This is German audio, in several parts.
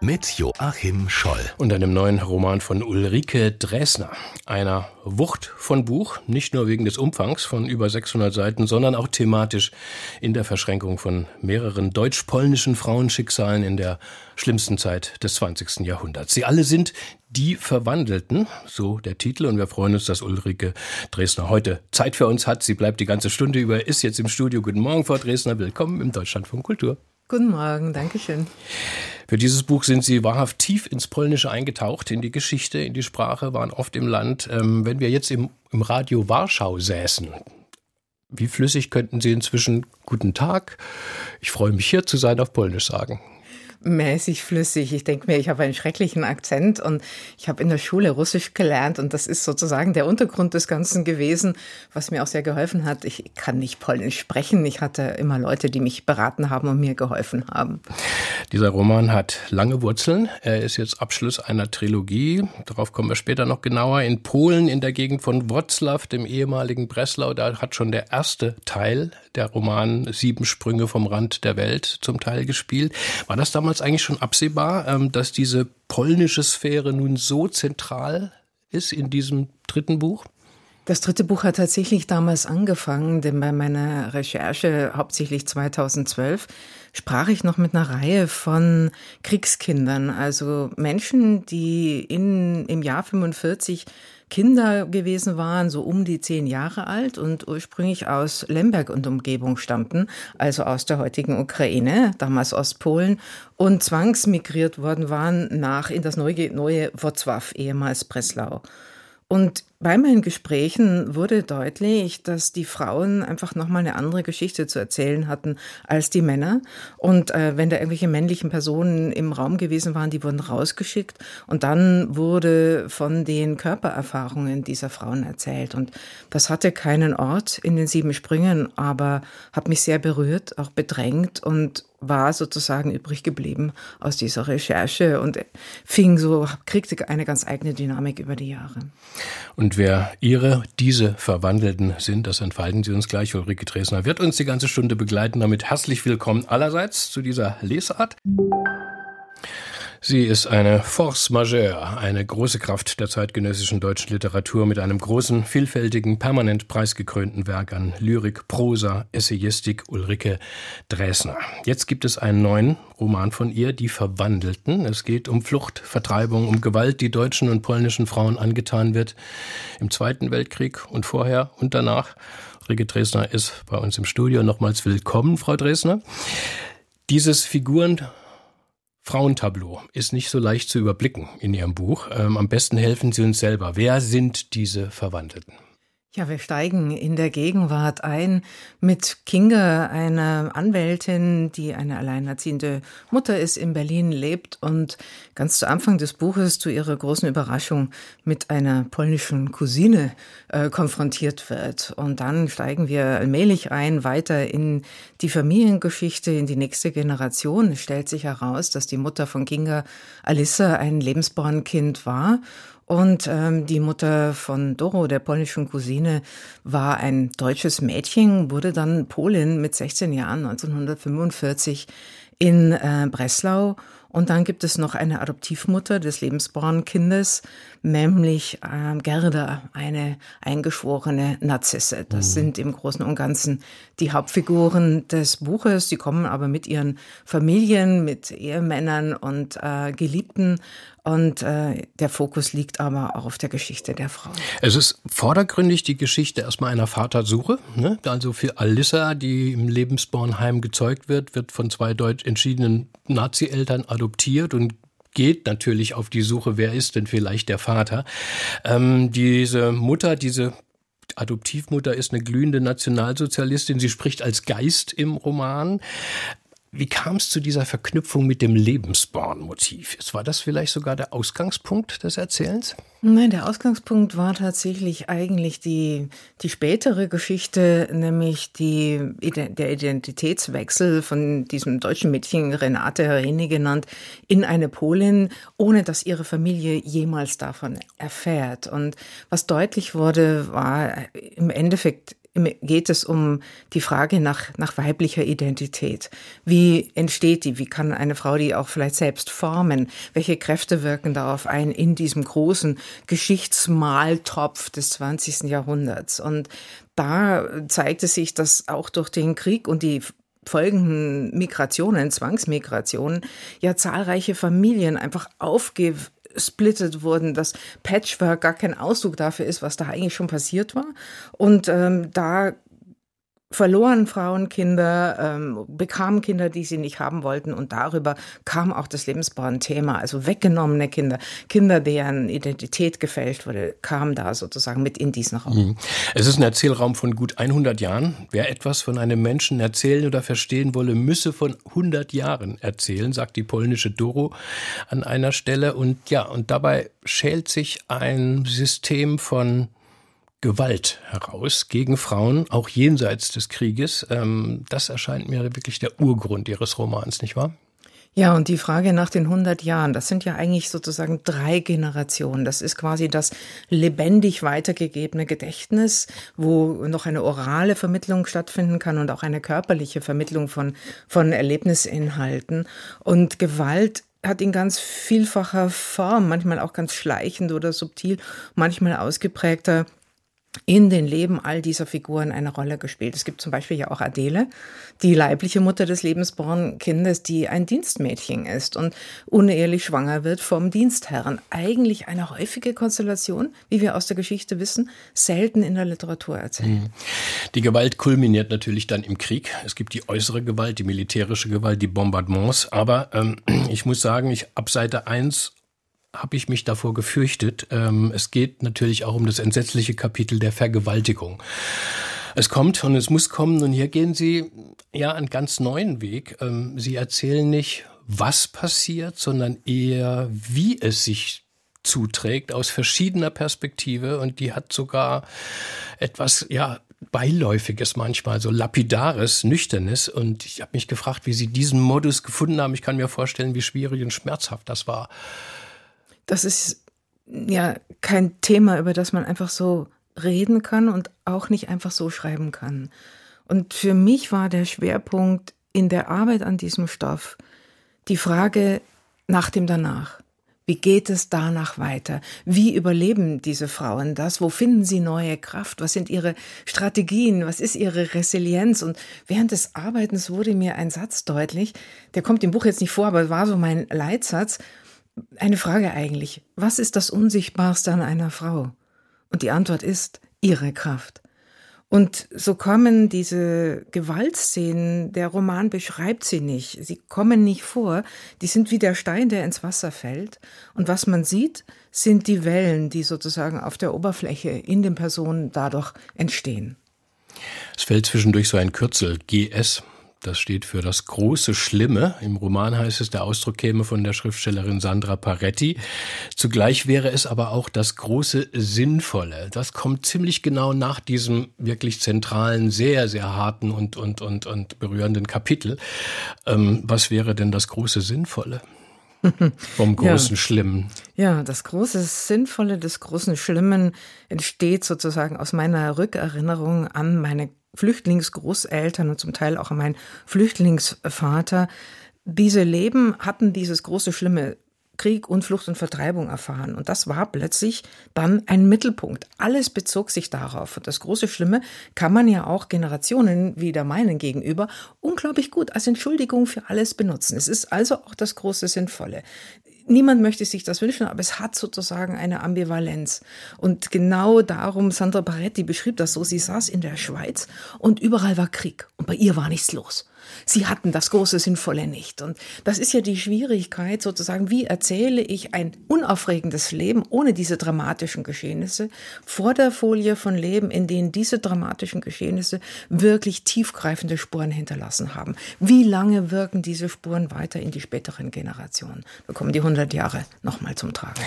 mit Joachim Scholl. Und einem neuen Roman von Ulrike Dresner. Einer Wucht von Buch, nicht nur wegen des Umfangs von über 600 Seiten, sondern auch thematisch in der Verschränkung von mehreren deutsch-polnischen Frauenschicksalen in der schlimmsten Zeit des 20. Jahrhunderts. Sie alle sind die Verwandelten, so der Titel. Und wir freuen uns, dass Ulrike Dresner heute Zeit für uns hat. Sie bleibt die ganze Stunde über, ist jetzt im Studio. Guten Morgen, Frau Dresner. Willkommen im Deutschlandfunk Kultur. Guten Morgen, danke schön. Für dieses Buch sind Sie wahrhaft tief ins Polnische eingetaucht, in die Geschichte, in die Sprache, waren oft im Land. Ähm, wenn wir jetzt im, im Radio Warschau säßen, wie flüssig könnten Sie inzwischen Guten Tag, ich freue mich hier zu sein auf Polnisch sagen? Mäßig flüssig. Ich denke mir, ich habe einen schrecklichen Akzent und ich habe in der Schule Russisch gelernt und das ist sozusagen der Untergrund des Ganzen gewesen, was mir auch sehr geholfen hat. Ich kann nicht Polnisch sprechen. Ich hatte immer Leute, die mich beraten haben und mir geholfen haben. Dieser Roman hat lange Wurzeln. Er ist jetzt Abschluss einer Trilogie. Darauf kommen wir später noch genauer. In Polen, in der Gegend von Wroclaw, dem ehemaligen Breslau, da hat schon der erste Teil der Roman Sieben Sprünge vom Rand der Welt zum Teil gespielt. War das damals eigentlich schon absehbar, ähm, dass diese polnische Sphäre nun so zentral ist in diesem dritten Buch? Das dritte Buch hat tatsächlich damals angefangen, denn bei meiner Recherche, hauptsächlich 2012, sprach ich noch mit einer Reihe von Kriegskindern, also Menschen, die in, im Jahr 45 Kinder gewesen waren, so um die zehn Jahre alt und ursprünglich aus Lemberg und Umgebung stammten, also aus der heutigen Ukraine, damals Ostpolen, und zwangsmigriert worden waren nach in das neue, neue Wrocław, ehemals Breslau. Und bei meinen Gesprächen wurde deutlich, dass die Frauen einfach nochmal eine andere Geschichte zu erzählen hatten als die Männer. Und äh, wenn da irgendwelche männlichen Personen im Raum gewesen waren, die wurden rausgeschickt. Und dann wurde von den Körpererfahrungen dieser Frauen erzählt. Und das hatte keinen Ort in den sieben Sprüngen, aber hat mich sehr berührt, auch bedrängt und war sozusagen übrig geblieben aus dieser Recherche und fing so, kriegte eine ganz eigene Dynamik über die Jahre. Und wer Ihre, diese Verwandelten sind, das entfalten Sie uns gleich. Ulrike Dresner wird uns die ganze Stunde begleiten. Damit herzlich willkommen allerseits zu dieser Lesart. Sie ist eine Force majeure, eine große Kraft der zeitgenössischen deutschen Literatur mit einem großen, vielfältigen, permanent preisgekrönten Werk an Lyrik, Prosa, Essayistik Ulrike Dresner. Jetzt gibt es einen neuen Roman von ihr, Die Verwandelten. Es geht um Flucht, Vertreibung, um Gewalt, die deutschen und polnischen Frauen angetan wird im Zweiten Weltkrieg und vorher und danach. Ulrike Dresner ist bei uns im Studio. Nochmals willkommen, Frau Dresner. Dieses Figuren Frauentableau ist nicht so leicht zu überblicken in Ihrem Buch. Ähm, am besten helfen Sie uns selber. Wer sind diese Verwandelten? Ja, wir steigen in der Gegenwart ein mit Kinga, einer Anwältin, die eine alleinerziehende Mutter ist, in Berlin lebt und ganz zu Anfang des Buches zu ihrer großen Überraschung mit einer polnischen Cousine äh, konfrontiert wird. Und dann steigen wir allmählich ein, weiter in die Familiengeschichte, in die nächste Generation. Es stellt sich heraus, dass die Mutter von Kinga, Alissa, ein Lebensbornkind war und ähm, die Mutter von Doro, der polnischen Cousine, war ein deutsches Mädchen, wurde dann Polin mit 16 Jahren 1945 in äh, Breslau. Und dann gibt es noch eine Adoptivmutter des Lebensbornkindes, nämlich äh, Gerda, eine eingeschworene Narzisse. Das mhm. sind im Großen und Ganzen die Hauptfiguren des Buches. Sie kommen aber mit ihren Familien, mit Ehemännern und äh, Geliebten und äh, der Fokus liegt aber auch auf der Geschichte der Frau. Es ist vordergründig die Geschichte erstmal einer Vatersuche. Ne? Also für Alissa, die im Lebensbornheim gezeugt wird, wird von zwei deutsch entschiedenen Nazi-Eltern adoptiert und geht natürlich auf die Suche, wer ist denn vielleicht der Vater. Ähm, diese Mutter, diese Adoptivmutter ist eine glühende Nationalsozialistin. Sie spricht als Geist im Roman. Wie kam es zu dieser Verknüpfung mit dem Lebensborn-Motiv? War das vielleicht sogar der Ausgangspunkt des Erzählens? Nein, der Ausgangspunkt war tatsächlich eigentlich die, die spätere Geschichte, nämlich die, der Identitätswechsel von diesem deutschen Mädchen Renate Hereni genannt in eine Polin, ohne dass ihre Familie jemals davon erfährt. Und was deutlich wurde, war im Endeffekt geht es um die Frage nach, nach weiblicher Identität. Wie entsteht die? Wie kann eine Frau die auch vielleicht selbst formen? Welche Kräfte wirken darauf ein in diesem großen Geschichtsmaltopf des 20. Jahrhunderts? Und da zeigt es sich, dass auch durch den Krieg und die folgenden Migrationen, Zwangsmigrationen, ja zahlreiche Familien einfach aufgesplittet wurden, dass Patchwork gar kein Ausdruck dafür ist, was da eigentlich schon passiert war. Und ähm, da verloren Frauen Kinder, ähm, bekamen Kinder, die sie nicht haben wollten und darüber kam auch das Lebensborn-Thema, also weggenommene Kinder, Kinder, deren Identität gefälscht wurde, kamen da sozusagen mit in diesen Raum. Mhm. Es ist ein Erzählraum von gut 100 Jahren. Wer etwas von einem Menschen erzählen oder verstehen wolle, müsse von 100 Jahren erzählen, sagt die polnische Doro an einer Stelle und ja, und dabei schält sich ein System von Gewalt heraus gegen Frauen, auch jenseits des Krieges. Ähm, das erscheint mir wirklich der Urgrund Ihres Romans, nicht wahr? Ja, und die Frage nach den 100 Jahren, das sind ja eigentlich sozusagen drei Generationen. Das ist quasi das lebendig weitergegebene Gedächtnis, wo noch eine orale Vermittlung stattfinden kann und auch eine körperliche Vermittlung von, von Erlebnisinhalten. Und Gewalt hat in ganz vielfacher Form, manchmal auch ganz schleichend oder subtil, manchmal ausgeprägter in den Leben all dieser Figuren eine Rolle gespielt. Es gibt zum Beispiel ja auch Adele, die leibliche Mutter des lebensborn Kindes, die ein Dienstmädchen ist und unehelich schwanger wird vom Dienstherren. Eigentlich eine häufige Konstellation, wie wir aus der Geschichte wissen, selten in der Literatur erzählt. Mhm. Die Gewalt kulminiert natürlich dann im Krieg. Es gibt die äußere Gewalt, die militärische Gewalt, die Bombardements. Aber ähm, ich muss sagen, ich ab Seite 1 habe ich mich davor gefürchtet. Ähm, es geht natürlich auch um das entsetzliche Kapitel der Vergewaltigung. Es kommt und es muss kommen und hier gehen Sie ja einen ganz neuen Weg. Ähm, Sie erzählen nicht, was passiert, sondern eher, wie es sich zuträgt aus verschiedener Perspektive und die hat sogar etwas, ja, Beiläufiges manchmal, so lapidares, nüchternes. Und ich habe mich gefragt, wie Sie diesen Modus gefunden haben. Ich kann mir vorstellen, wie schwierig und schmerzhaft das war. Das ist ja kein Thema, über das man einfach so reden kann und auch nicht einfach so schreiben kann. Und für mich war der Schwerpunkt in der Arbeit an diesem Stoff die Frage nach dem Danach. Wie geht es danach weiter? Wie überleben diese Frauen das? Wo finden sie neue Kraft? Was sind ihre Strategien? Was ist ihre Resilienz? Und während des Arbeitens wurde mir ein Satz deutlich, der kommt im Buch jetzt nicht vor, aber war so mein Leitsatz eine Frage eigentlich. Was ist das Unsichtbarste an einer Frau? Und die Antwort ist ihre Kraft. Und so kommen diese Gewaltszenen, der Roman beschreibt sie nicht, sie kommen nicht vor, die sind wie der Stein, der ins Wasser fällt. Und was man sieht, sind die Wellen, die sozusagen auf der Oberfläche in den Personen dadurch entstehen. Es fällt zwischendurch so ein Kürzel, GS, das steht für das große Schlimme. Im Roman heißt es, der Ausdruck käme von der Schriftstellerin Sandra Paretti. Zugleich wäre es aber auch das große Sinnvolle. Das kommt ziemlich genau nach diesem wirklich zentralen, sehr, sehr harten und, und, und, und berührenden Kapitel. Ähm, was wäre denn das große Sinnvolle? Vom großen ja. Schlimmen. Ja, das große Sinnvolle des großen Schlimmen entsteht sozusagen aus meiner Rückerinnerung an meine Flüchtlingsgroßeltern und zum Teil auch an meinen Flüchtlingsvater. Diese Leben hatten dieses große Schlimme Krieg und Flucht und Vertreibung erfahren. Und das war plötzlich dann ein Mittelpunkt. Alles bezog sich darauf. Und das große Schlimme kann man ja auch Generationen wie der meinen gegenüber unglaublich gut als Entschuldigung für alles benutzen. Es ist also auch das große Sinnvolle. Niemand möchte sich das wünschen, aber es hat sozusagen eine Ambivalenz. Und genau darum, Sandra Paretti beschrieb das so, sie saß in der Schweiz und überall war Krieg und bei ihr war nichts los. Sie hatten das große Sinnvolle nicht. Und das ist ja die Schwierigkeit sozusagen, wie erzähle ich ein unaufregendes Leben ohne diese dramatischen Geschehnisse vor der Folie von Leben, in denen diese dramatischen Geschehnisse wirklich tiefgreifende Spuren hinterlassen haben. Wie lange wirken diese Spuren weiter in die späteren Generationen? Da kommen die 100 Jahre nochmal zum Tragen.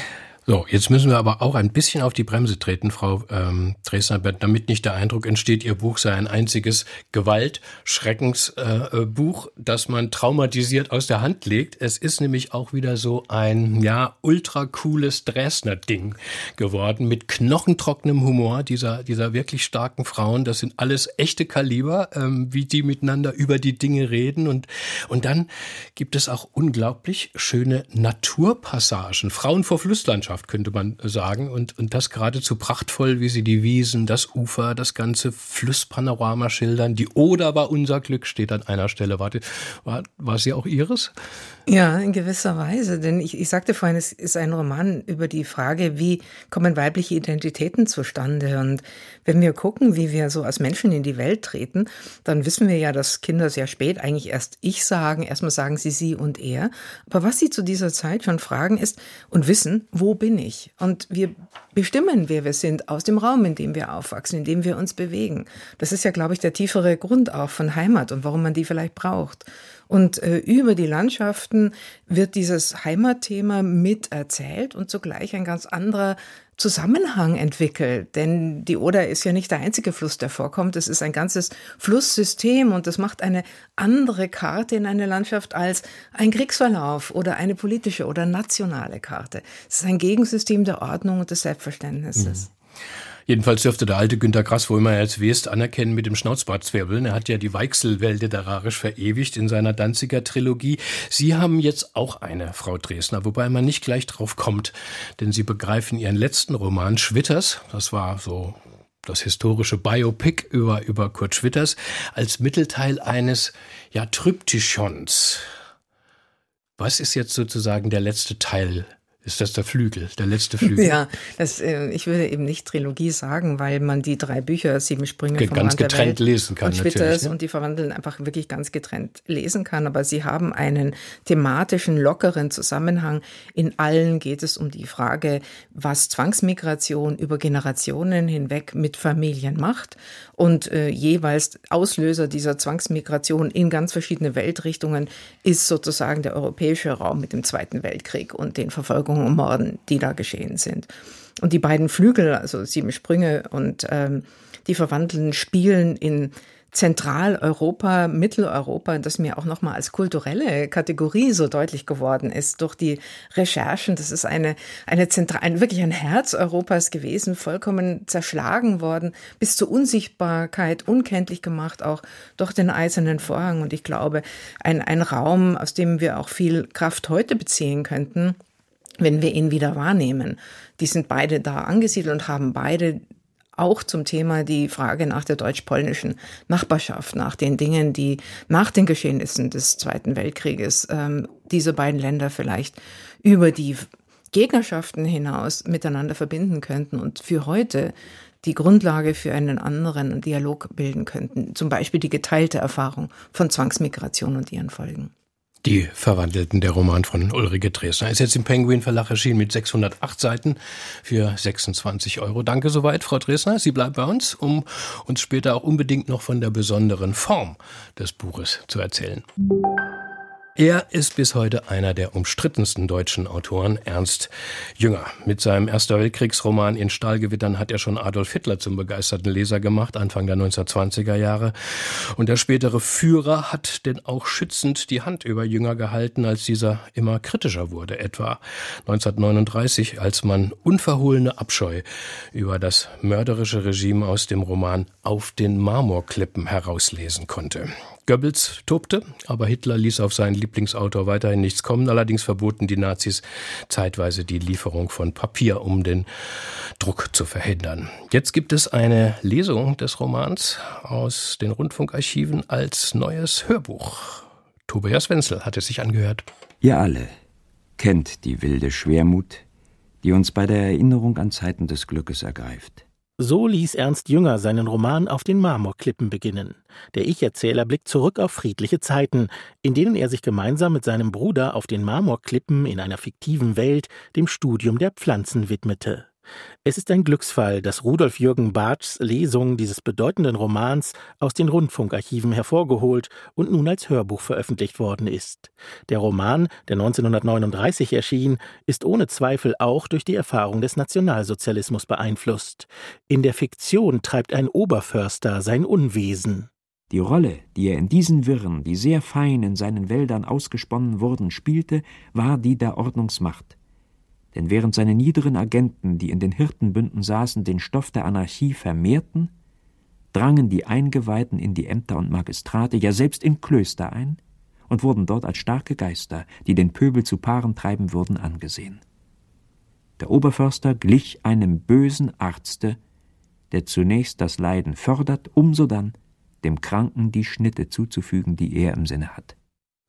So, jetzt müssen wir aber auch ein bisschen auf die Bremse treten, Frau ähm, Dresner, damit nicht der Eindruck entsteht, Ihr Buch sei ein einziges Gewalt-Schreckensbuch, äh, das man traumatisiert aus der Hand legt. Es ist nämlich auch wieder so ein, ja, ultra cooles Dresdner-Ding geworden mit knochentrockenem Humor dieser, dieser wirklich starken Frauen. Das sind alles echte Kaliber, ähm, wie die miteinander über die Dinge reden. Und, und dann gibt es auch unglaublich schöne Naturpassagen. Frauen vor Flusslandschaft Landschaft, könnte man sagen. Und, und das geradezu prachtvoll, wie sie die Wiesen, das Ufer, das ganze Flusspanorama schildern. Die Oder war unser Glück, steht an einer Stelle. Warte, war, war sie auch Ihres? Ja, in gewisser Weise. Denn ich, ich sagte vorhin, es ist ein Roman über die Frage, wie kommen weibliche Identitäten zustande. Und wenn wir gucken, wie wir so als Menschen in die Welt treten, dann wissen wir ja, dass Kinder sehr spät eigentlich erst ich sagen. Erstmal sagen sie sie und er. Aber was sie zu dieser Zeit schon fragen ist und wissen, wo bin ich? Und wir bestimmen, wer wir sind, aus dem Raum, in dem wir aufwachsen, in dem wir uns bewegen. Das ist ja, glaube ich, der tiefere Grund auch von Heimat und warum man die vielleicht braucht. Und äh, über die Landschaften wird dieses Heimatthema mit erzählt und zugleich ein ganz anderer Zusammenhang entwickelt. Denn die Oder ist ja nicht der einzige Fluss, der vorkommt. Es ist ein ganzes Flusssystem und das macht eine andere Karte in eine Landschaft als ein Kriegsverlauf oder eine politische oder nationale Karte. Es ist ein Gegensystem der Ordnung und des Selbstverständnisses. Mhm. Jedenfalls dürfte der alte Günter Grass wohl mal als West anerkennen mit dem Schnauzbartzwirbeln. Er hat ja die Weichselwelt literarisch verewigt in seiner Danziger Trilogie. Sie haben jetzt auch eine, Frau Dresner, wobei man nicht gleich drauf kommt, denn Sie begreifen Ihren letzten Roman Schwitters, das war so das historische Biopic über, über Kurt Schwitters, als Mittelteil eines, ja, Tryptychons. Was ist jetzt sozusagen der letzte Teil ist das der Flügel, der letzte Flügel. Ja, das, äh, ich würde eben nicht Trilogie sagen, weil man die drei Bücher, Sieben Sprünge Ge ganz getrennt lesen kann. Und Schwitters ne? und die Verwandeln einfach wirklich ganz getrennt lesen kann. Aber sie haben einen thematischen, lockeren Zusammenhang. In allen geht es um die Frage, was Zwangsmigration über Generationen hinweg mit Familien macht und äh, jeweils Auslöser dieser Zwangsmigration in ganz verschiedene Weltrichtungen ist sozusagen der europäische Raum mit dem Zweiten Weltkrieg und den Verfolgungen Verfolgung und Morden, die da geschehen sind. Und die beiden Flügel, also Sieben Sprünge und ähm, die Verwandelten, spielen in Zentraleuropa, Mitteleuropa, das mir auch nochmal als kulturelle Kategorie so deutlich geworden ist durch die Recherchen. Das ist eine, eine zentral, ein, wirklich ein Herz Europas gewesen, vollkommen zerschlagen worden, bis zur Unsichtbarkeit, unkenntlich gemacht, auch durch den eisernen Vorhang. Und ich glaube, ein, ein Raum, aus dem wir auch viel Kraft heute beziehen könnten, wenn wir ihn wieder wahrnehmen. Die sind beide da angesiedelt und haben beide auch zum Thema die Frage nach der deutsch-polnischen Nachbarschaft, nach den Dingen, die nach den Geschehnissen des Zweiten Weltkrieges ähm, diese beiden Länder vielleicht über die Gegnerschaften hinaus miteinander verbinden könnten und für heute die Grundlage für einen anderen Dialog bilden könnten. Zum Beispiel die geteilte Erfahrung von Zwangsmigration und ihren Folgen. Die Verwandelten, der Roman von Ulrike Dresner, ist jetzt im Penguin Verlag erschienen mit 608 Seiten für 26 Euro. Danke soweit, Frau Dresner. Sie bleibt bei uns, um uns später auch unbedingt noch von der besonderen Form des Buches zu erzählen. Er ist bis heute einer der umstrittensten deutschen Autoren, Ernst Jünger. Mit seinem Erster Weltkriegsroman In Stahlgewittern hat er schon Adolf Hitler zum begeisterten Leser gemacht, Anfang der 1920er Jahre. Und der spätere Führer hat denn auch schützend die Hand über Jünger gehalten, als dieser immer kritischer wurde, etwa 1939, als man unverhohlene Abscheu über das mörderische Regime aus dem Roman Auf den Marmorklippen herauslesen konnte. Goebbels tobte, aber Hitler ließ auf seinen Lieblingsautor weiterhin nichts kommen. Allerdings verboten die Nazis zeitweise die Lieferung von Papier, um den Druck zu verhindern. Jetzt gibt es eine Lesung des Romans aus den Rundfunkarchiven als neues Hörbuch. Tobias Wenzel hat es sich angehört. Ihr alle kennt die wilde Schwermut, die uns bei der Erinnerung an Zeiten des Glückes ergreift. So ließ Ernst Jünger seinen Roman auf den Marmorklippen beginnen. Der Ich-Erzähler blickt zurück auf friedliche Zeiten, in denen er sich gemeinsam mit seinem Bruder auf den Marmorklippen in einer fiktiven Welt dem Studium der Pflanzen widmete. Es ist ein Glücksfall, dass Rudolf Jürgen Barths Lesung dieses bedeutenden Romans aus den Rundfunkarchiven hervorgeholt und nun als Hörbuch veröffentlicht worden ist. Der Roman, der 1939 erschien, ist ohne Zweifel auch durch die Erfahrung des Nationalsozialismus beeinflusst. In der Fiktion treibt ein Oberförster sein Unwesen. Die Rolle, die er in diesen Wirren, die sehr fein in seinen Wäldern ausgesponnen wurden, spielte, war die der Ordnungsmacht denn während seine niederen Agenten, die in den Hirtenbünden saßen, den Stoff der Anarchie vermehrten, drangen die Eingeweihten in die Ämter und Magistrate, ja selbst in Klöster ein und wurden dort als starke Geister, die den Pöbel zu Paaren treiben würden, angesehen. Der Oberförster glich einem bösen Arzte, der zunächst das Leiden fördert, um sodann dem Kranken die Schnitte zuzufügen, die er im Sinne hat.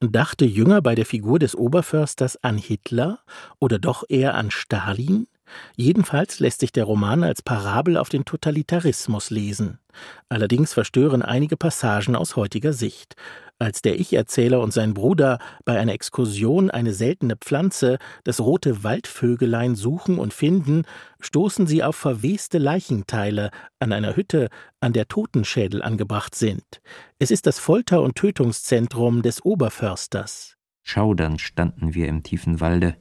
Dachte Jünger bei der Figur des Oberförsters an Hitler oder doch eher an Stalin? Jedenfalls lässt sich der Roman als Parabel auf den Totalitarismus lesen. Allerdings verstören einige Passagen aus heutiger Sicht. Als der Ich-Erzähler und sein Bruder bei einer Exkursion eine seltene Pflanze, das rote Waldvögelein, suchen und finden, stoßen sie auf verweste Leichenteile an einer Hütte, an der Totenschädel angebracht sind. Es ist das Folter- und Tötungszentrum des Oberförsters. Schaudernd standen wir im tiefen Walde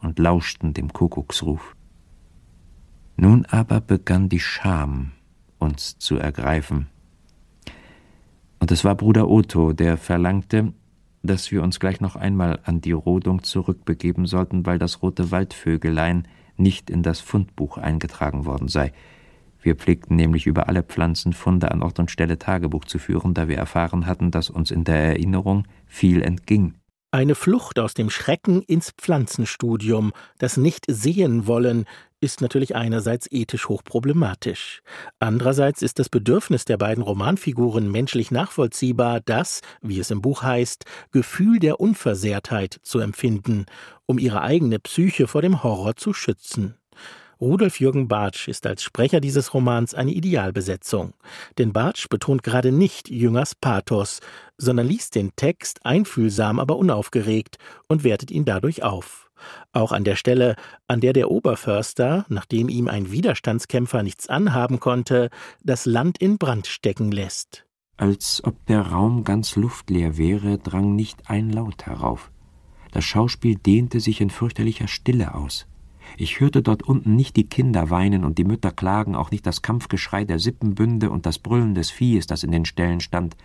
und lauschten dem Kuckucksruf. Nun aber begann die Scham uns zu ergreifen und es war Bruder Otto, der verlangte, dass wir uns gleich noch einmal an die Rodung zurückbegeben sollten, weil das rote Waldvögelein nicht in das Fundbuch eingetragen worden sei. Wir pflegten nämlich über alle Pflanzenfunde an Ort und Stelle Tagebuch zu führen, da wir erfahren hatten, dass uns in der Erinnerung viel entging. Eine Flucht aus dem Schrecken ins Pflanzenstudium, das Nicht-Sehen-Wollen, ist natürlich einerseits ethisch hochproblematisch. Andererseits ist das Bedürfnis der beiden Romanfiguren menschlich nachvollziehbar, das, wie es im Buch heißt, Gefühl der Unversehrtheit zu empfinden, um ihre eigene Psyche vor dem Horror zu schützen. Rudolf Jürgen Bartsch ist als Sprecher dieses Romans eine Idealbesetzung. Denn Bartsch betont gerade nicht Jüngers Pathos, sondern liest den Text einfühlsam, aber unaufgeregt und wertet ihn dadurch auf. Auch an der Stelle, an der der Oberförster, nachdem ihm ein Widerstandskämpfer nichts anhaben konnte, das Land in Brand stecken lässt. Als ob der Raum ganz luftleer wäre, drang nicht ein Laut herauf. Das Schauspiel dehnte sich in fürchterlicher Stille aus. Ich hörte dort unten nicht die Kinder weinen und die Mütter klagen, auch nicht das Kampfgeschrei der Sippenbünde und das Brüllen des Viehes, das in den Ställen stand.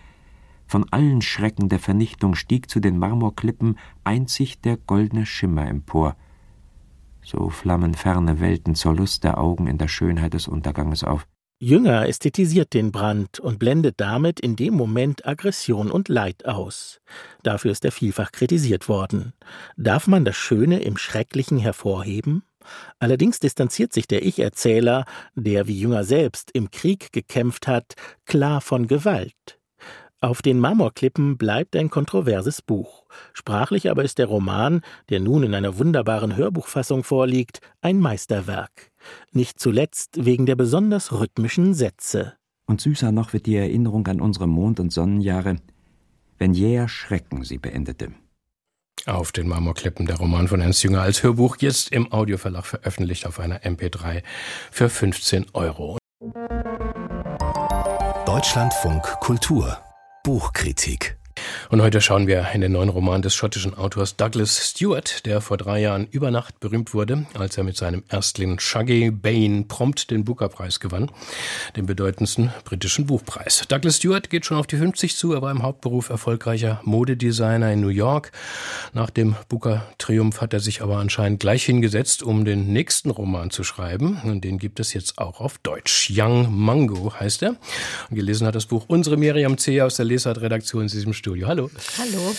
Von allen Schrecken der Vernichtung stieg zu den Marmorklippen einzig der goldene Schimmer empor. So flammen ferne Welten zur Lust der Augen in der Schönheit des Unterganges auf. Jünger ästhetisiert den Brand und blendet damit in dem Moment Aggression und Leid aus. Dafür ist er vielfach kritisiert worden. Darf man das Schöne im Schrecklichen hervorheben? Allerdings distanziert sich der Ich-Erzähler, der wie Jünger selbst im Krieg gekämpft hat, klar von Gewalt. Auf den Marmorklippen bleibt ein kontroverses Buch. Sprachlich aber ist der Roman, der nun in einer wunderbaren Hörbuchfassung vorliegt, ein Meisterwerk. Nicht zuletzt wegen der besonders rhythmischen Sätze. Und süßer noch wird die Erinnerung an unsere Mond- und Sonnenjahre, wenn jäher Schrecken sie beendete. Auf den Marmorklippen der Roman von Ernst Jünger als Hörbuch, jetzt im Audioverlag veröffentlicht auf einer MP3 für 15 Euro. Deutschlandfunk Kultur Buchkritik und heute schauen wir in den neuen Roman des schottischen Autors Douglas Stewart, der vor drei Jahren über Nacht berühmt wurde, als er mit seinem Erstling Shaggy Bane prompt den Booker-Preis gewann, den bedeutendsten britischen Buchpreis. Douglas Stewart geht schon auf die 50 zu, er war im Hauptberuf erfolgreicher Modedesigner in New York. Nach dem Booker-Triumph hat er sich aber anscheinend gleich hingesetzt, um den nächsten Roman zu schreiben. Und den gibt es jetzt auch auf Deutsch. Young Mango heißt er. Und gelesen hat das Buch unsere Miriam C. aus der Lesart-Redaktion in diesem Studio. Hallo. Hallo.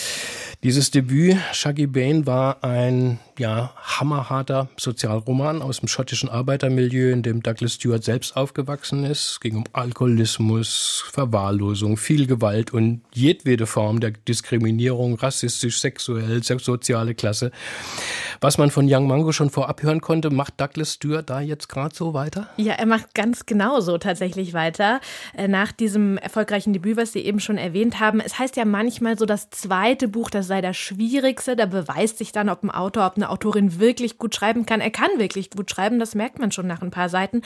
Dieses Debüt, Shaggy Bane, war ein ja, hammerharter Sozialroman aus dem schottischen Arbeitermilieu, in dem Douglas Stewart selbst aufgewachsen ist. Es ging um Alkoholismus, Verwahrlosung, viel Gewalt und jedwede Form der Diskriminierung, rassistisch, sexuell, soziale Klasse. Was man von Young Mango schon vorab hören konnte, macht Douglas Stewart da jetzt gerade so weiter? Ja, er macht ganz genau so tatsächlich weiter. Äh, nach diesem erfolgreichen Debüt, was Sie eben schon erwähnt haben. Es heißt ja manchmal so, das zweite Buch, das sei das Schwierigste. Da beweist sich dann, ob ein Autor, ob eine Autorin wirklich gut schreiben kann. Er kann wirklich gut schreiben, das merkt man schon nach ein paar Seiten.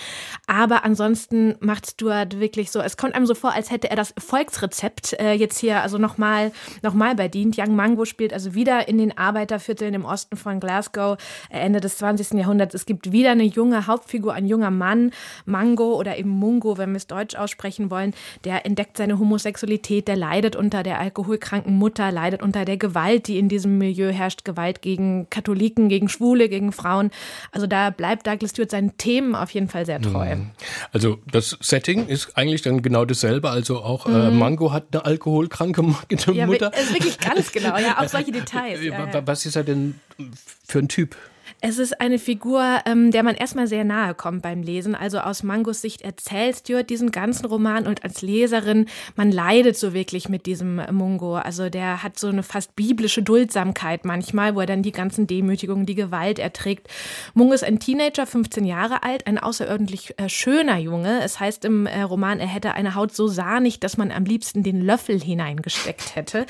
Aber ansonsten macht Stuart wirklich so, es kommt einem so vor, als hätte er das Volksrezept äh, jetzt hier also nochmal noch mal bedient. Young Mango spielt also wieder in den Arbeitervierteln im Osten von Glasgow, äh, Ende des 20. Jahrhunderts. Es gibt wieder eine junge Hauptfigur, ein junger Mann, Mango oder eben Mungo, wenn wir es deutsch aussprechen wollen, der entdeckt seine Homosexualität, der leidet unter der alkoholkranken Mutter, leidet unter der Gewalt, die in diesem Milieu herrscht, Gewalt gegen Katholiken, gegen Schwule, gegen Frauen. Also da bleibt Douglas Stewart seinen Themen auf jeden Fall sehr treu. Mhm. Also das Setting ist eigentlich dann genau dasselbe. Also auch äh, mhm. äh, Mango hat eine alkoholkranke Mutter. Ja, ist wirklich ganz genau. Ja, auch solche Details. Ja, ja. Was ist er denn für ein Typ? Es ist eine Figur, ähm, der man erstmal sehr nahe kommt beim Lesen. Also aus Mangos Sicht erzählt Stuart diesen ganzen Roman und als Leserin, man leidet so wirklich mit diesem Mungo. Also der hat so eine fast biblische Duldsamkeit manchmal, wo er dann die ganzen Demütigungen, die Gewalt erträgt. Mungo ist ein Teenager, 15 Jahre alt, ein außerordentlich äh, schöner Junge. Es heißt im äh, Roman, er hätte eine Haut so sahnig, dass man am liebsten den Löffel hineingesteckt hätte.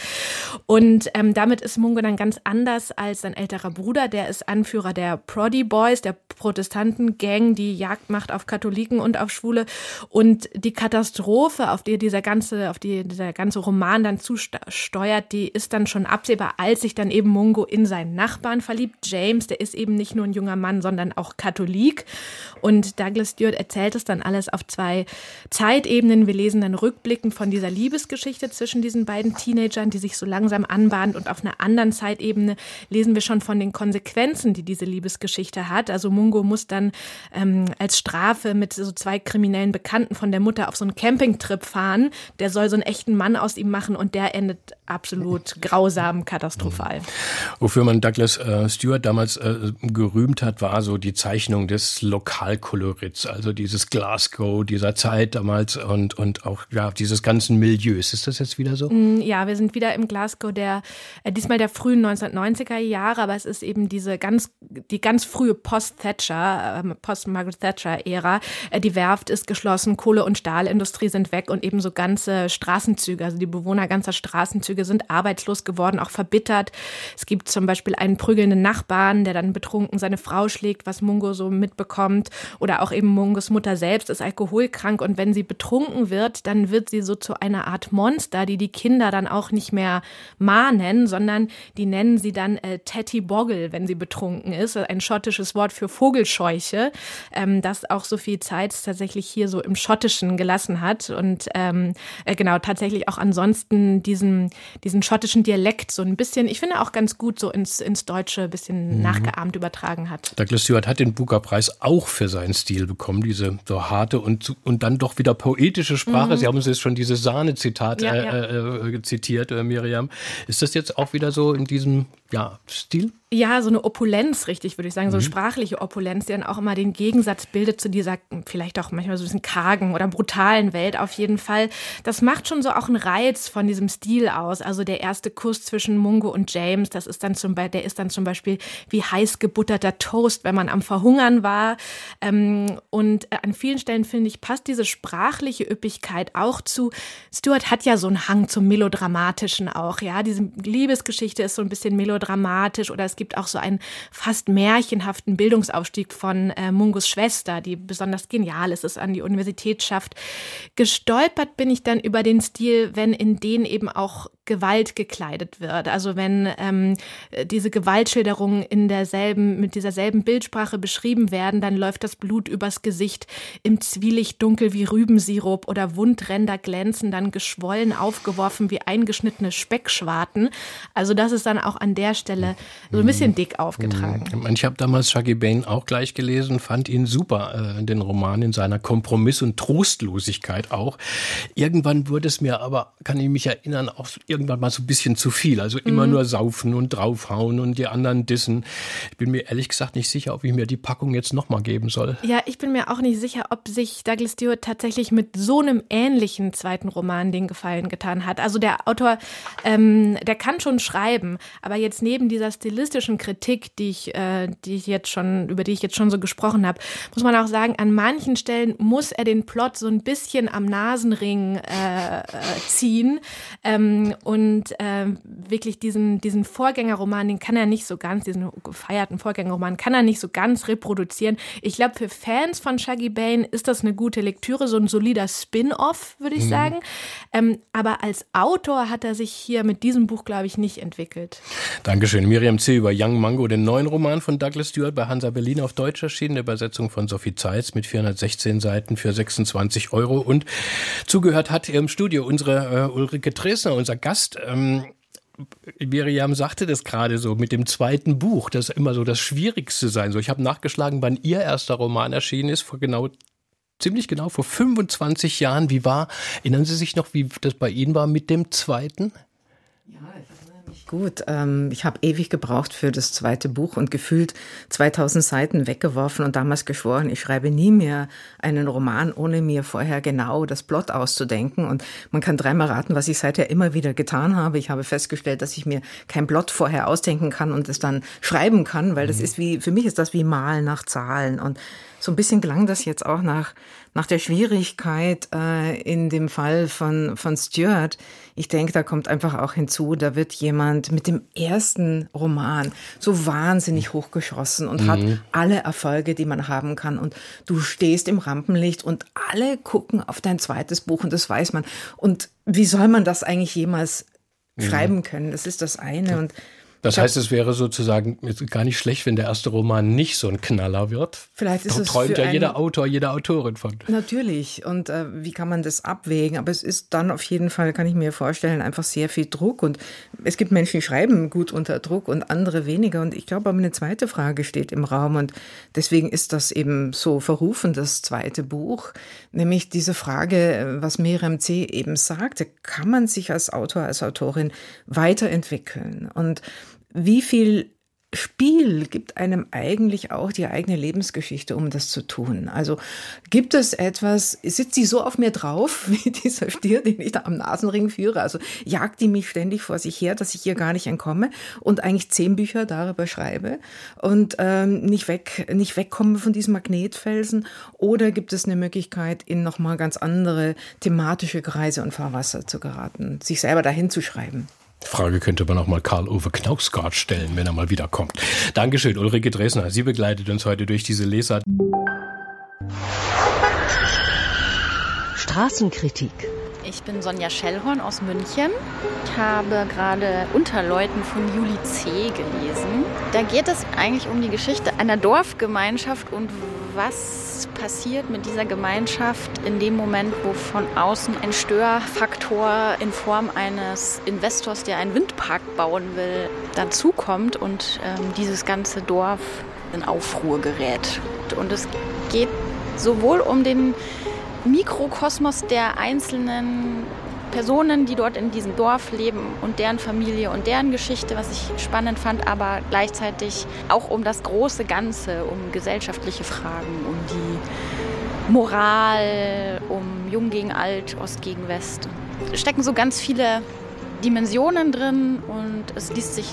Und ähm, damit ist Mungo dann ganz anders als sein älterer Bruder, der ist Anführer der Proddy Boys, der Protestantengang, die Jagd macht auf Katholiken und auf Schwule. Und die Katastrophe, auf die dieser ganze, auf die dieser ganze Roman dann zusteuert, die ist dann schon absehbar, als sich dann eben Mungo in seinen Nachbarn verliebt. James, der ist eben nicht nur ein junger Mann, sondern auch Katholik. Und Douglas Stewart erzählt es dann alles auf zwei Zeitebenen. Wir lesen dann Rückblicken von dieser Liebesgeschichte zwischen diesen beiden Teenagern, die sich so langsam anbahnt. Und auf einer anderen Zeitebene lesen wir schon von den Konsequenzen, die diese Liebesgeschichte hat. Also Mungo muss dann ähm, als Strafe mit so zwei kriminellen Bekannten von der Mutter auf so einen Campingtrip fahren. Der soll so einen echten Mann aus ihm machen und der endet absolut grausam, katastrophal. Wofür man Douglas äh, Stewart damals äh, gerühmt hat, war so die Zeichnung des Lokalkolorits, also dieses Glasgow dieser Zeit damals und, und auch ja, dieses ganzen Milieus. Ist das jetzt wieder so? Mm, ja, wir sind wieder im Glasgow der, äh, diesmal der frühen 1990er Jahre, aber es ist eben diese ganz die ganz frühe Post-Thatcher, äh, Post-Margaret Thatcher-Ära. Die Werft ist geschlossen, Kohle- und Stahlindustrie sind weg und eben so ganze Straßenzüge, also die Bewohner ganzer Straßenzüge sind arbeitslos geworden, auch verbittert. Es gibt zum Beispiel einen prügelnden Nachbarn, der dann betrunken seine Frau schlägt, was Mungo so mitbekommt. Oder auch eben Mungos Mutter selbst ist alkoholkrank und wenn sie betrunken wird, dann wird sie so zu einer Art Monster, die die Kinder dann auch nicht mehr mahnen, sondern die nennen sie dann äh, Tatty Boggle, wenn sie betrunken ist ist, ein schottisches Wort für Vogelscheuche, ähm, das auch so viel Zeit tatsächlich hier so im Schottischen gelassen hat und ähm, äh, genau tatsächlich auch ansonsten diesen, diesen schottischen Dialekt so ein bisschen, ich finde auch ganz gut so ins, ins Deutsche ein bisschen mhm. nachgeahmt übertragen hat. Douglas Stewart hat den Booker-Preis auch für seinen Stil bekommen, diese so harte und, und dann doch wieder poetische Sprache. Mhm. Sie haben uns jetzt schon dieses Sahne-Zitat ja, ja. Äh, äh, zitiert, äh, Miriam. Ist das jetzt auch wieder so in diesem ja, Stil? Ja, so eine Opulenz, richtig, würde ich sagen, so eine mhm. sprachliche Opulenz, die dann auch immer den Gegensatz bildet zu dieser vielleicht auch manchmal so ein bisschen kargen oder brutalen Welt auf jeden Fall. Das macht schon so auch einen Reiz von diesem Stil aus. Also der erste Kuss zwischen Mungo und James, das ist dann zum Beispiel, der ist dann zum Beispiel wie heiß gebutterter Toast, wenn man am Verhungern war. Ähm, und äh, an vielen Stellen finde ich, passt diese sprachliche Üppigkeit auch zu. Stuart hat ja so einen Hang zum Melodramatischen auch, ja. Diese Liebesgeschichte ist so ein bisschen melodramatisch oder es gibt auch so einen fast märchenhaften Bildungsaufstieg von äh, Mungos Schwester, die besonders genial ist, es an die Universität schafft. Gestolpert bin ich dann über den Stil, wenn in den eben auch Gewalt gekleidet wird. Also wenn ähm, diese Gewaltschilderungen in derselben, mit dieser selben Bildsprache beschrieben werden, dann läuft das Blut übers Gesicht im Zwielicht dunkel wie Rübensirup oder Wundränder glänzen dann geschwollen aufgeworfen wie eingeschnittene Speckschwarten. Also das ist dann auch an der Stelle so ein bisschen dick aufgetragen. Mhm. Ich habe damals Shaggy Bane auch gleich gelesen, fand ihn super, äh, den Roman in seiner Kompromiss- und Trostlosigkeit auch. Irgendwann wurde es mir aber, kann ich mich erinnern, auch irgendwann mal so ein bisschen zu viel. Also immer mhm. nur saufen und draufhauen und die anderen dissen. Ich bin mir ehrlich gesagt nicht sicher, ob ich mir die Packung jetzt nochmal geben soll. Ja, ich bin mir auch nicht sicher, ob sich Douglas Stewart tatsächlich mit so einem ähnlichen zweiten Roman den Gefallen getan hat. Also der Autor, ähm, der kann schon schreiben, aber jetzt neben dieser stilistischen Kritik, die ich, äh, die ich jetzt schon, über die ich jetzt schon so gesprochen habe, muss man auch sagen, an manchen Stellen muss er den Plot so ein bisschen am Nasenring äh, äh, ziehen. Ähm, und äh, wirklich diesen, diesen Vorgängerroman, den kann er nicht so ganz, diesen gefeierten Vorgängerroman kann er nicht so ganz reproduzieren. Ich glaube, für Fans von Shaggy Bane ist das eine gute Lektüre, so ein solider Spin-off, würde ich mhm. sagen. Ähm, aber als Autor hat er sich hier mit diesem Buch, glaube ich, nicht entwickelt. Dankeschön. Miriam C. über Young Mango, den neuen Roman von Douglas Stewart bei Hansa Berlin auf Deutsch erschienen, der Übersetzung von Sophie Zeitz mit 416 Seiten für 26 Euro. Und zugehört hat im Studio unsere äh, Ulrike Dresner, unser Gast. Ähm, Miriam sagte das gerade so mit dem zweiten Buch, das immer so das Schwierigste sein soll. Ich habe nachgeschlagen, wann ihr erster Roman erschienen ist, vor genau ziemlich genau vor 25 Jahren. Wie war, erinnern Sie sich noch, wie das bei Ihnen war mit dem zweiten? Gut, ähm, ich habe ewig gebraucht für das zweite Buch und gefühlt 2000 Seiten weggeworfen und damals geschworen, ich schreibe nie mehr einen Roman, ohne mir vorher genau das Plot auszudenken. Und man kann dreimal raten, was ich seither immer wieder getan habe. Ich habe festgestellt, dass ich mir kein Plot vorher ausdenken kann und es dann schreiben kann, weil das mhm. ist wie, für mich ist das wie Malen nach Zahlen. Und so ein bisschen klang das jetzt auch nach, nach der Schwierigkeit äh, in dem Fall von, von Stuart. Ich denke, da kommt einfach auch hinzu, da wird jemand mit dem ersten Roman so wahnsinnig hochgeschossen und mhm. hat alle Erfolge, die man haben kann. Und du stehst im Rampenlicht und alle gucken auf dein zweites Buch und das weiß man. Und wie soll man das eigentlich jemals mhm. schreiben können? Das ist das eine. Und das heißt, es wäre sozusagen gar nicht schlecht, wenn der erste Roman nicht so ein Knaller wird. Vielleicht ist da es träumt ja jeder Autor, jede Autorin von. Natürlich. Und äh, wie kann man das abwägen? Aber es ist dann auf jeden Fall, kann ich mir vorstellen, einfach sehr viel Druck. Und es gibt Menschen, die schreiben gut unter Druck und andere weniger. Und ich glaube, aber eine zweite Frage steht im Raum. Und deswegen ist das eben so verrufen, das zweite Buch. Nämlich diese Frage, was Miriam C. eben sagte, kann man sich als Autor, als Autorin weiterentwickeln? Und wie viel Spiel gibt einem eigentlich auch die eigene Lebensgeschichte, um das zu tun. Also gibt es etwas, sitzt sie so auf mir drauf, wie dieser Stier, den ich da am Nasenring führe? Also jagt die mich ständig vor sich her, dass ich hier gar nicht entkomme und eigentlich zehn Bücher darüber schreibe und ähm, nicht weg, nicht wegkomme von diesem Magnetfelsen? Oder gibt es eine Möglichkeit, in nochmal ganz andere thematische Kreise und Fahrwasser zu geraten, sich selber dahin zu schreiben? Frage könnte man auch mal Karl-Ove Knausgard stellen, wenn er mal wiederkommt. Dankeschön, Ulrike Dresner. Sie begleitet uns heute durch diese Lesart. Straßenkritik ich bin Sonja Schellhorn aus München. Ich habe gerade Unterleuten von Juli C. gelesen. Da geht es eigentlich um die Geschichte einer Dorfgemeinschaft und was passiert mit dieser Gemeinschaft in dem Moment, wo von außen ein Störfaktor in Form eines Investors, der einen Windpark bauen will, dazukommt und ähm, dieses ganze Dorf in Aufruhr gerät. Und es geht sowohl um den Mikrokosmos der einzelnen Personen, die dort in diesem Dorf leben und deren Familie und deren Geschichte, was ich spannend fand, aber gleichzeitig auch um das große Ganze, um gesellschaftliche Fragen, um die Moral, um Jung gegen Alt, Ost gegen West. Es stecken so ganz viele Dimensionen drin und es liest sich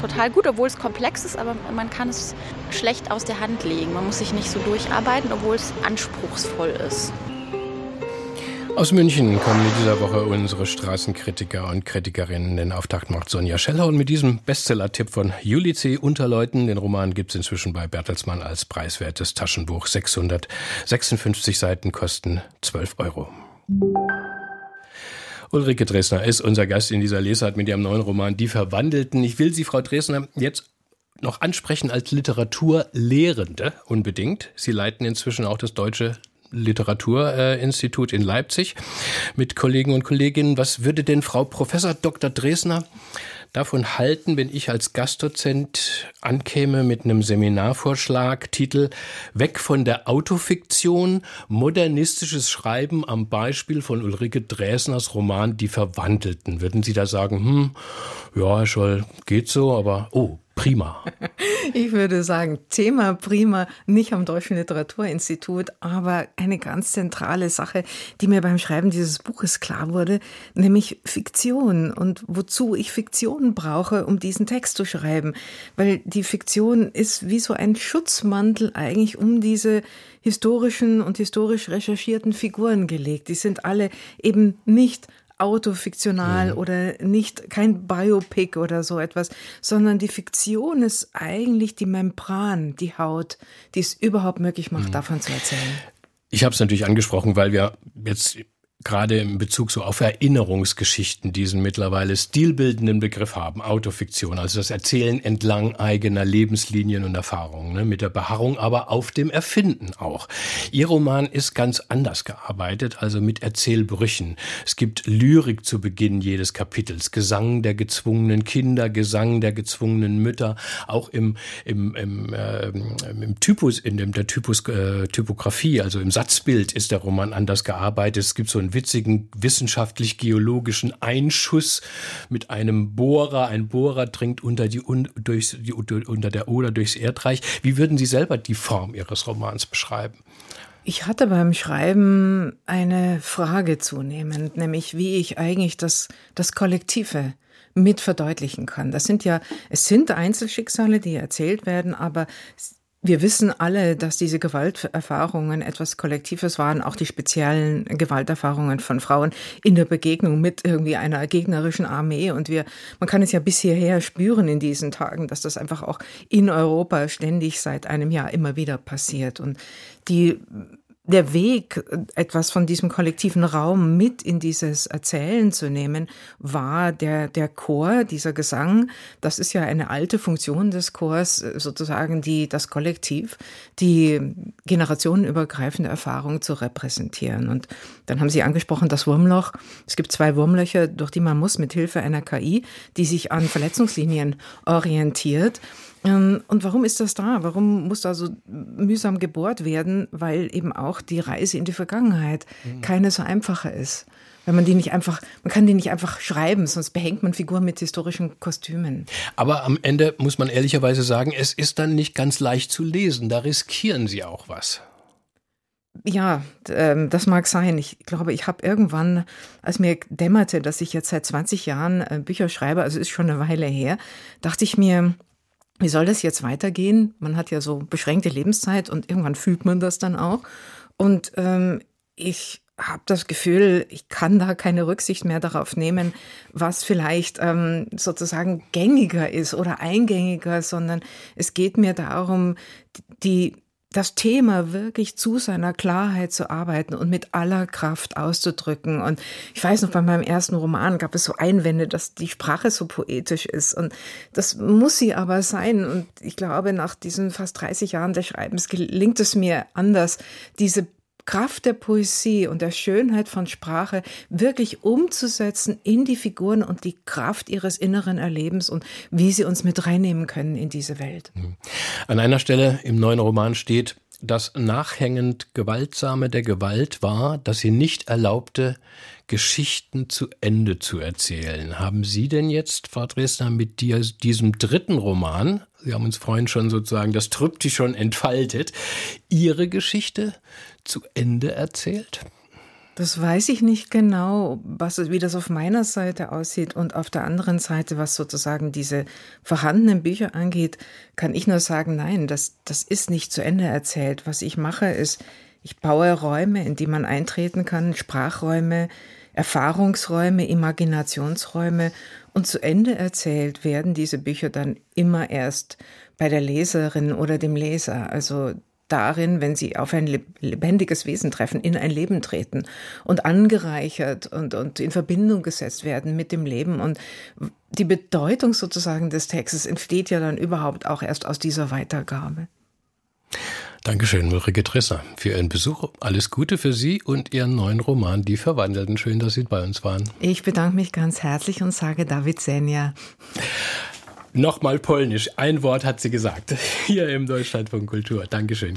total gut, obwohl es komplex ist, aber man kann es schlecht aus der Hand legen. Man muss sich nicht so durcharbeiten, obwohl es anspruchsvoll ist. Aus München kommen in dieser Woche unsere Straßenkritiker und Kritikerinnen. Den Auftakt macht Sonja Scheller und mit diesem Bestseller-Tipp von Juli C. Unterleuten. Den Roman gibt es inzwischen bei Bertelsmann als preiswertes Taschenbuch. 656 Seiten kosten 12 Euro. Ulrike Dresner ist unser Gast in dieser Lesart mit ihrem neuen Roman Die Verwandelten. Ich will Sie, Frau Dresner, jetzt noch ansprechen als Literaturlehrende unbedingt. Sie leiten inzwischen auch das Deutsche Literaturinstitut in Leipzig mit Kollegen und Kolleginnen. Was würde denn Frau Professor Dr. Dresner davon halten, wenn ich als Gastdozent ankäme mit einem Seminarvorschlag, Titel Weg von der Autofiktion, modernistisches Schreiben am Beispiel von Ulrike Dresners Roman Die Verwandelten. Würden Sie da sagen, hm, ja, Herr Scholl, geht so, aber oh, prima. Ich würde sagen, Thema prima, nicht am Deutschen Literaturinstitut, aber eine ganz zentrale Sache, die mir beim Schreiben dieses Buches klar wurde, nämlich Fiktion und wozu ich Fiktion brauche, um diesen Text zu schreiben. Weil die Fiktion ist wie so ein Schutzmantel eigentlich um diese historischen und historisch recherchierten Figuren gelegt. Die sind alle eben nicht autofiktional mhm. oder nicht kein Biopic oder so etwas, sondern die Fiktion ist eigentlich die Membran, die Haut, die es überhaupt möglich macht, mhm. davon zu erzählen. Ich habe es natürlich angesprochen, weil wir jetzt gerade in Bezug so auf Erinnerungsgeschichten diesen mittlerweile stilbildenden Begriff haben, Autofiktion, also das Erzählen entlang eigener Lebenslinien und Erfahrungen, ne, mit der Beharrung, aber auf dem Erfinden auch. Ihr Roman ist ganz anders gearbeitet, also mit Erzählbrüchen. Es gibt Lyrik zu Beginn jedes Kapitels, Gesang der gezwungenen Kinder, Gesang der gezwungenen Mütter, auch im, im, im, äh, im Typus, in dem, der Typus, äh, Typografie, also im Satzbild ist der Roman anders gearbeitet. Es gibt so ein witzigen wissenschaftlich-geologischen Einschuss mit einem Bohrer. Ein Bohrer dringt unter, die, durchs, die, unter der Oder durchs Erdreich. Wie würden Sie selber die Form Ihres Romans beschreiben? Ich hatte beim Schreiben eine Frage zunehmend, nämlich wie ich eigentlich das, das Kollektive mit verdeutlichen kann. Das sind ja, es sind Einzelschicksale, die erzählt werden, aber wir wissen alle, dass diese Gewalterfahrungen etwas Kollektives waren, auch die speziellen Gewalterfahrungen von Frauen in der Begegnung mit irgendwie einer gegnerischen Armee. Und wir, man kann es ja bis hierher spüren in diesen Tagen, dass das einfach auch in Europa ständig seit einem Jahr immer wieder passiert. Und die der Weg, etwas von diesem kollektiven Raum mit in dieses Erzählen zu nehmen, war der, der Chor, dieser Gesang. Das ist ja eine alte Funktion des Chors, sozusagen die, das Kollektiv, die generationenübergreifende Erfahrung zu repräsentieren. Und dann haben Sie angesprochen, das Wurmloch. Es gibt zwei Wurmlöcher, durch die man muss mit Hilfe einer KI, die sich an Verletzungslinien orientiert. Ähm, und warum ist das da? Warum muss da so mühsam gebohrt werden? Weil eben auch die Reise in die Vergangenheit mhm. keine so einfache ist. Wenn man die nicht einfach, man kann die nicht einfach schreiben, sonst behängt man Figuren mit historischen Kostümen. Aber am Ende muss man ehrlicherweise sagen, es ist dann nicht ganz leicht zu lesen. Da riskieren Sie auch was. Ja, ähm, das mag sein. Ich glaube, ich habe irgendwann, als mir dämmerte, dass ich jetzt seit 20 Jahren äh, Bücher schreibe, also ist schon eine Weile her, dachte ich mir, wie soll das jetzt weitergehen? Man hat ja so beschränkte Lebenszeit und irgendwann fühlt man das dann auch. Und ähm, ich habe das Gefühl, ich kann da keine Rücksicht mehr darauf nehmen, was vielleicht ähm, sozusagen gängiger ist oder eingängiger, sondern es geht mir darum, die das Thema wirklich zu seiner Klarheit zu arbeiten und mit aller Kraft auszudrücken. Und ich weiß noch, bei meinem ersten Roman gab es so Einwände, dass die Sprache so poetisch ist. Und das muss sie aber sein. Und ich glaube, nach diesen fast 30 Jahren des Schreibens gelingt es mir anders, diese Kraft der Poesie und der Schönheit von Sprache wirklich umzusetzen in die Figuren und die Kraft ihres inneren Erlebens und wie sie uns mit reinnehmen können in diese Welt. Mhm. An einer Stelle im neuen Roman steht, das nachhängend Gewaltsame der Gewalt war, dass sie nicht erlaubte, Geschichten zu Ende zu erzählen. Haben Sie denn jetzt, Frau Dresdner, mit diesem dritten Roman, Sie haben uns vorhin schon sozusagen das Triptychon entfaltet, Ihre Geschichte zu Ende erzählt? Das weiß ich nicht genau, was, wie das auf meiner Seite aussieht und auf der anderen Seite, was sozusagen diese vorhandenen Bücher angeht, kann ich nur sagen, nein, das, das ist nicht zu Ende erzählt. Was ich mache, ist, ich baue Räume, in die man eintreten kann, Sprachräume, Erfahrungsräume, Imaginationsräume und zu Ende erzählt werden diese Bücher dann immer erst bei der Leserin oder dem Leser. Also darin, wenn sie auf ein lebendiges Wesen treffen, in ein Leben treten und angereichert und, und in Verbindung gesetzt werden mit dem Leben. Und die Bedeutung sozusagen des Textes entsteht ja dann überhaupt auch erst aus dieser Weitergabe. Dankeschön, Ulrike Tresser, für Ihren Besuch. Alles Gute für Sie und Ihren neuen Roman Die Verwandelten. Schön, dass Sie bei uns waren. Ich bedanke mich ganz herzlich und sage David Senja. Nochmal polnisch. Ein Wort hat sie gesagt. Hier im Deutschlandfunk Kultur. Dankeschön.